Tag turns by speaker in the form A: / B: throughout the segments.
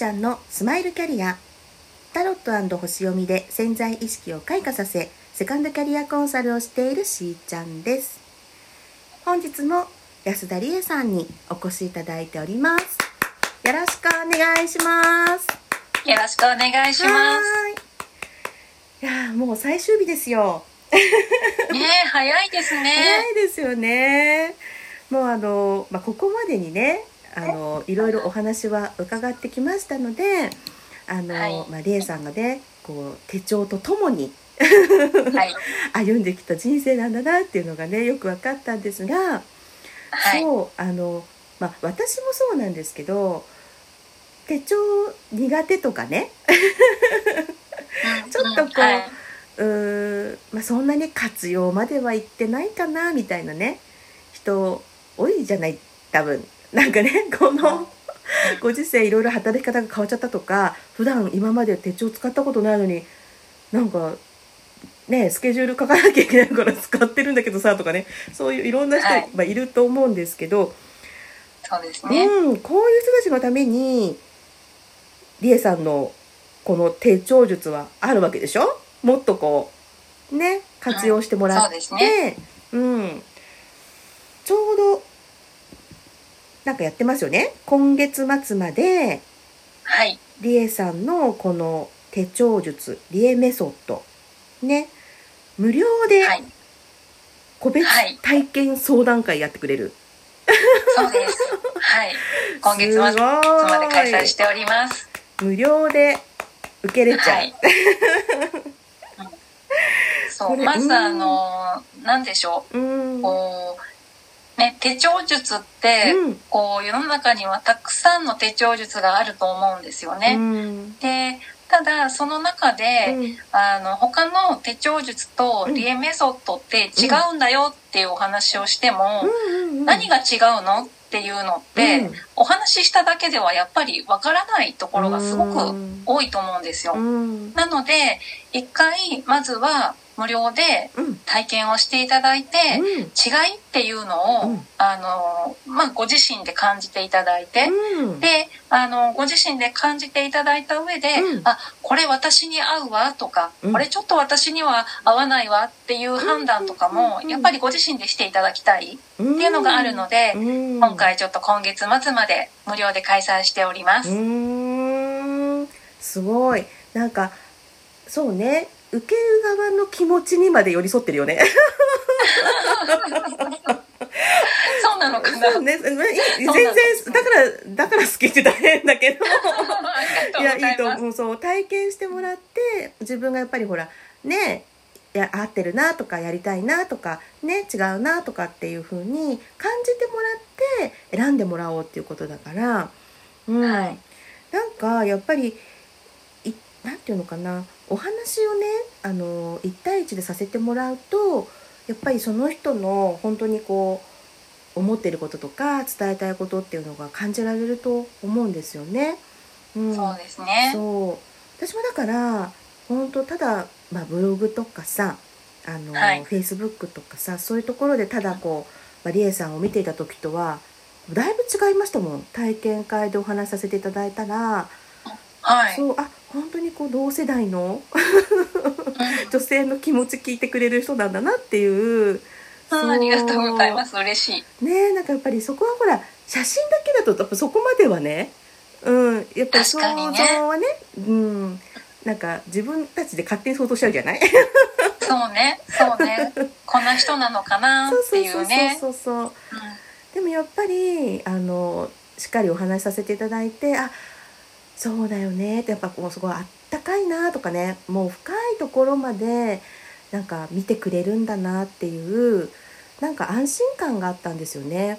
A: ちゃんのスマイルキャリア。タロット星読みで潜在意識を開花させセカンドキャリアコンサルをしているしーちゃんです。本日も安田理恵さんにお越しいただいております。よろしくお願いします。
B: よろしくお願いします。
A: い。やもう最終日ですよ。
B: ね早いですね。
A: 早いですよね。もうあの、まあ、ここまでにねあのいろいろお話は伺ってきましたのであの、はい、まあ、リエさんがねこう手帳とともにはい、歩んできた人生なんだなっていうのがねよく分かったんですが、はい、そうあの、まあ、私もそうなんですけど手帳苦手とかねちょっとこう、はい、うまあ、そんなに活用まではいってないかなみたいなね人多いじゃない多分なんかねこのご時世いろいろ働き方が変わっちゃったとか普段今まで手帳使ったことないのになんかねスケジュール書かなきゃいけないから使ってるんだけどさとかねそういういろんな人、はい、まあ、いると思うんですけど
B: そうですね、
A: うん、こういう人たちのためにりえさんのこの手帳術はあるわけでしょ？もっとこうね活用してもらって、うん、ね。うん、ちょうどなんかやってますよね？今月末まで、
B: はい。
A: リエさんのこの手帳術、リエメソッド、ね、無料で、個別体験相談会やってくれる。
B: そうです。はい。今月末まで開催しております。
A: 無料で受けれちゃう。はい、
B: そう、まずあの、なんでしょう。うこうね、手帳術って、うん、こう世の中にはたくさんの手帳術があると思うんですよね。うん、でただその中で、うん、あの他の手帳術とリエメソッドって違うんだよっていうお話をしても、何が違うのっていうのって、お話ししただけではやっぱりわからないところがすごく多いと思うんですよ。なので一回まずは無料で体験をしていただいて、うん、違いっていうのを、うん、あのまあ、ご自身で感じていただいて、うん、であのご自身で感じていただいた上で、あこれ私に合うわとか、これちょっと私には合わないわっていう判断とかも、やっぱりご自身でしていただきたいっていうのがあるので、今回ちょっと今月末まで無料で開催しております。
A: すごい。なんかそうね受ける側の気持ちにまで寄り添ってるよね。
B: そうなのかな。
A: ね、全然だからだから好きって大変だけど。いやいいと思う。そう体験してもらって自分がやっぱりほらねや合ってるなとかやりたいなとかね違うなとかっていう風に感じてもらって選んでもらおうっていうことだから、うん、はい、なんかやっぱりいなんていうのかなお話をねあの1対1でさせてもらうとやっぱりその人の本当にこう思ってることとか伝えたいことっていうのが感じられると思うんですよね。
B: うん、そうですね。
A: そう。私もだから本当ただ、まあ、ブログとかさあの、はい、フェイスブックとかさそういうところでただこう、まあ、リエさんを見ていた時とはだいぶ違いましたもん。体験会でお話しさせていただいたら、
B: はい、
A: そうあ本当にこう同世代の女性の気持ち聞いてくれる人なんだなっていう
B: ありがとうございます。嬉し
A: い。ねなんかやっぱりそこはほら写真だけだとやっぱそこまではねうんやっぱり想像はねうんなんか自分たちで勝手に想像しちゃうじゃない？
B: そうねそうね。こんな人なのかなっていうね。
A: そうそうそうそう、うん、でもやっぱりあのしっかりお話しさせていただいてあそうだよね。ってやっぱこうすごいあったかいなとかね。もう深いところまでなんか見てくれるんだなっていうなんか安心感があったんですよね。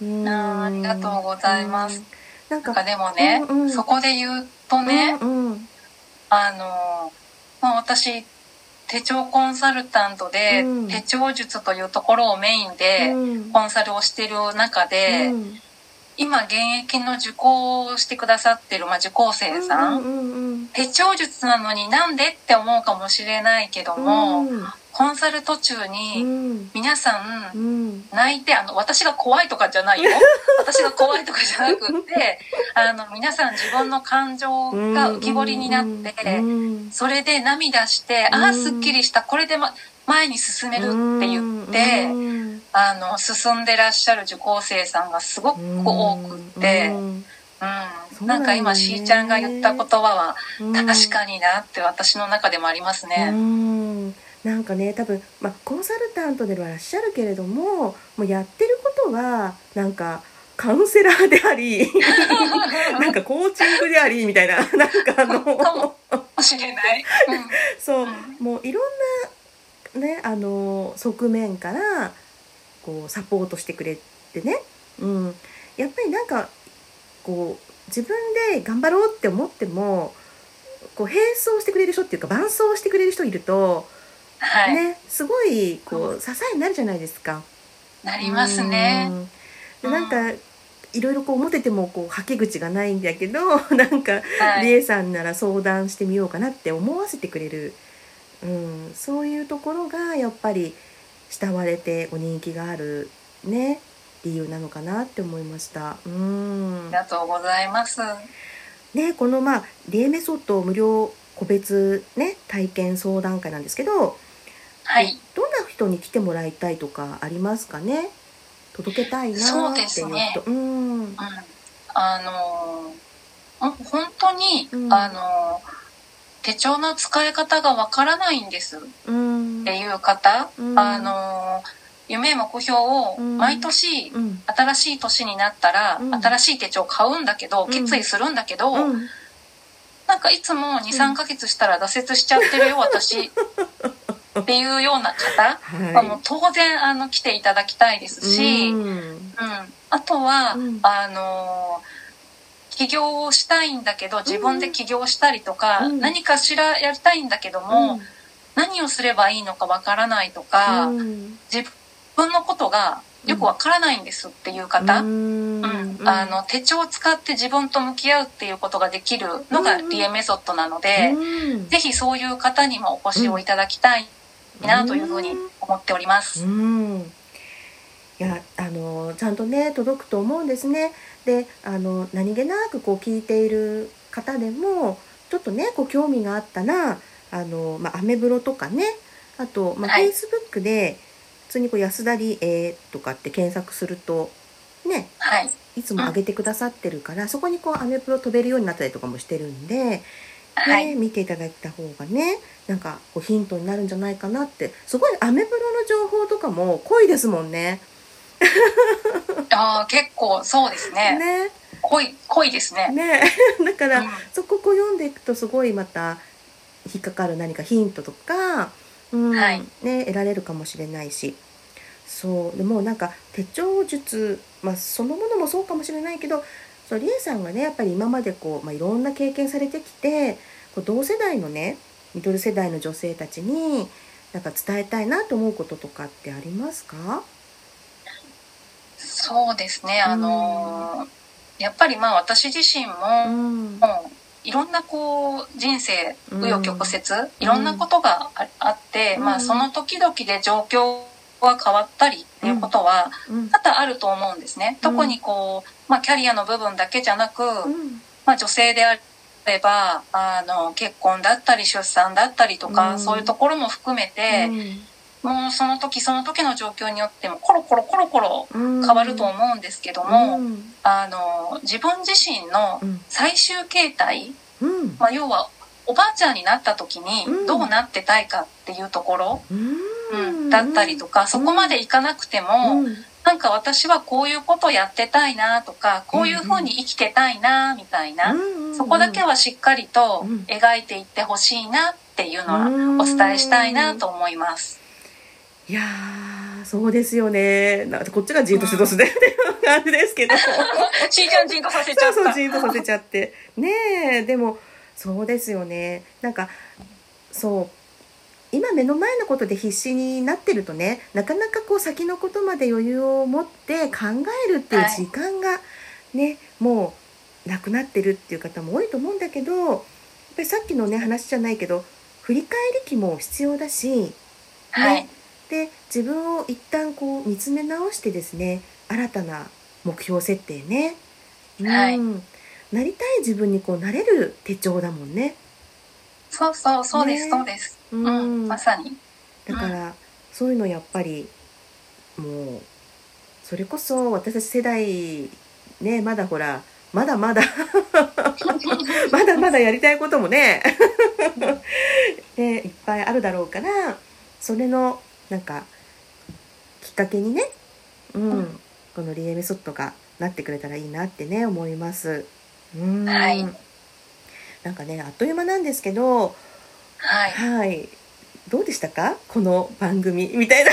B: うんあありがとうございます。なんかでもね、うんうん、そこで言うとね、うんうん、あの、まあ、私手帳コンサルタントで、手帳術というところをメインでコンサルをしている中で、うん今現役の受講してくださってる、まあ、受講生さん。手帳術なのになんでって思うかもしれないけども、コンサル途中に皆さん泣いて、あの私が怖いとかじゃないよ。私が怖いとかじゃなくってあの皆さん自分の感情が浮き彫りになってそれで涙して「ああすっきりした。これで、ま、前に進める」って言ってあの進んでらっしゃる受講生さんがすごく多くって。うん、なんか今しーちゃんが言った言葉は確かになって私の中でもありますね。
A: なんかね多分、まあ、コンサルタントではいらっしゃるけれどももうやってることはなんかカウンセラーであり なんかコーチングでありみたいななんかあのかも
B: しれない、
A: うん、そう、うん、もういろんなねあの側面からこうサポートしてくれてね、うん、やっぱりなんかこう自分で頑張ろうって思ってもこう並走してくれる人っていうか伴走してくれる人いるとはい、ね、すごいこう支えになるじゃないですか。
B: なりますね。
A: でなんか、いろいろこう思っててもこうはけ口がないんだけど なんか、はい、リエさんなら相談してみようかなって思わせてくれる、うん、そういうところがやっぱり慕われてご人気があるね理由なのかなって思いました。うん
B: ありがとうございます。
A: ねこのまあリエメソッド無料個別ね体験相談会なんですけど
B: はい。
A: どんな人に来てもらいたいとかありますかね？届けたいなっていう人。そうね。うん。うん、
B: あの本当に、うん、あの手帳の使い方がわからないんですっていう方、うん、あの夢目標を毎年、うん、新しい年になったら、新しい手帳買うんだけど、決意するんだけど、なんかいつも23ヶ月したら挫折しちゃってるよ 私。っていうような方。はもう当然あの来ていただきたいですし、うん、うん、あとは、うん、あの起業をしたいんだけど自分で起業したりとか、うん、何かしらやりたいんだけども、何をすればいいのかわからないとか、自分のことがよくわからないんですっていう方、うんあの手帳を使って自分と向き合うっていうことができるのがリエメソッドなので、是非そういう方にもお越しをいただきたいなというふうに思っております。
A: うん。いやあのちゃんとね届くと思うんですね。であの何気なくこう聞いている方でもちょっとねこう興味があったらあの、まあ、アメブロとかね。あと、まあ、はい、Facebook で普通にこう安田理恵とかって検索するとね、
B: はい、
A: いつも上げてくださってるから、うん、そこにこうアメブロ飛べるようになったりとかもしてるんではい、見ていただいた方がねなんかこうヒントになるんじゃないかなって。すごいアメブロの情報とかも濃いですもんね。
B: ああ結構そうですね。ね。濃い濃いですね。
A: ね。だから、うん、そここう読んでいくとすごいまた引っかかる何かヒントとか、うんはい、ね得られるかもしれないし。そう。でもなんか手帳術、まあ、そのものもそうかもしれないけどそうリエさんがねやっぱり今までこう、まあ、いろんな経験されてきてこう同世代のねミドル世代の女性たちになんか伝えたいなと思うこととかってありますか？
B: そうですね。あの、うん、やっぱりまあ私自身も、うん、もういろんなこう人生紆余曲折、うん、いろんなことがあって、まあその時々で状況が変わったりっていうことは多々あると思うんですね。特にこうまあ、キャリアの部分だけじゃなく、うん、まあ、女性であればあの結婚だったり出産だったりとか、うん、そういうところも含めて、うん、もうその時その時の状況によってもコロコロコロコロ変わると思うんですけども、あの自分自身の最終形態、まあ、要はおばあちゃんになった時にどうなってたいかっていうところ、うん。だったりとかそこまでいかなくても、なんか私はこういうことやってたいなとかこういうふうに生きてたいなみたいな、そこだけはしっかりと描いていってほしいなっていうのはお伝えしたいなと思います。
A: いやそうですよね。なこっちがじんとしてどうすねっていう感じですけど。
B: しーちゃんじんとさせちゃった。そう
A: そう、じんとさせちゃって。ねえ、でも、そうですよね。なんか、そう、今目の前のことで必死になってるとねなかなかこう先のことまで余裕を持って考えるっていう時間がね、はい、もうなくなってるっていう方も多いと思うんだけどぱりさっきのね話じゃないけど振り返り期も必要だし、ね、
B: はい、
A: で自分を一旦こう見つめ直してですね新たな目標設定ね、
B: うん、はい、
A: なりたい自分にこうなれる手帳だもんね。
B: そうそうそうです、ね、そうです、うん、うん、まさに。
A: だから、うん、そういうのやっぱりもうそれこそ私たち世代ねまだほらまだまだ まだまだやりたいこともね ねいっぱいあるだろうからそれのなんかきっかけにね、うん、うん、このリエメソッドがなってくれたらいいなってね思います。うん、
B: はい、
A: なんかねあっという間なんですけど、
B: はい、
A: はい、どうでしたか？この番組みたいな。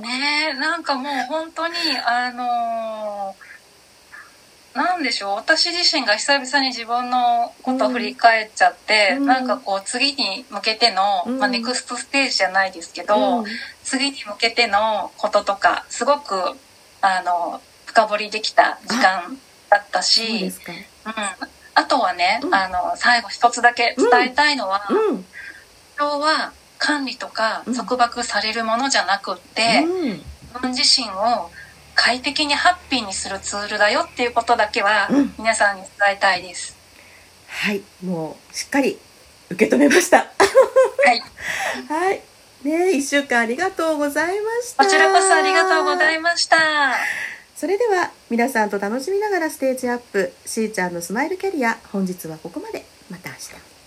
B: ねなんかもう本当にあのーなんでしょう？私自身が久々に自分のことを振り返っちゃって、うん、なんかこう次に向けての、うん、まあ、ネクストステージじゃないですけど、うん、次に向けてのこととかすごくあの深掘りできた時間だったし、うん、あとはね、あの最後一つだけ伝えたいのは、今日は管理とか束縛されるものじゃなくって、自分自身を快適にハッピーにするツールだよっていうことだけは皆さんに伝えたいです、
A: うん、はい。もうしっかり受け止めました。は
B: い。
A: はい。ね一週間ありがとうございました。
B: こちらこそありがとうございました。
A: それでは皆さんと楽しみながらステージアップ。しーちゃんのスマイルキャリア本日はここまで。また明日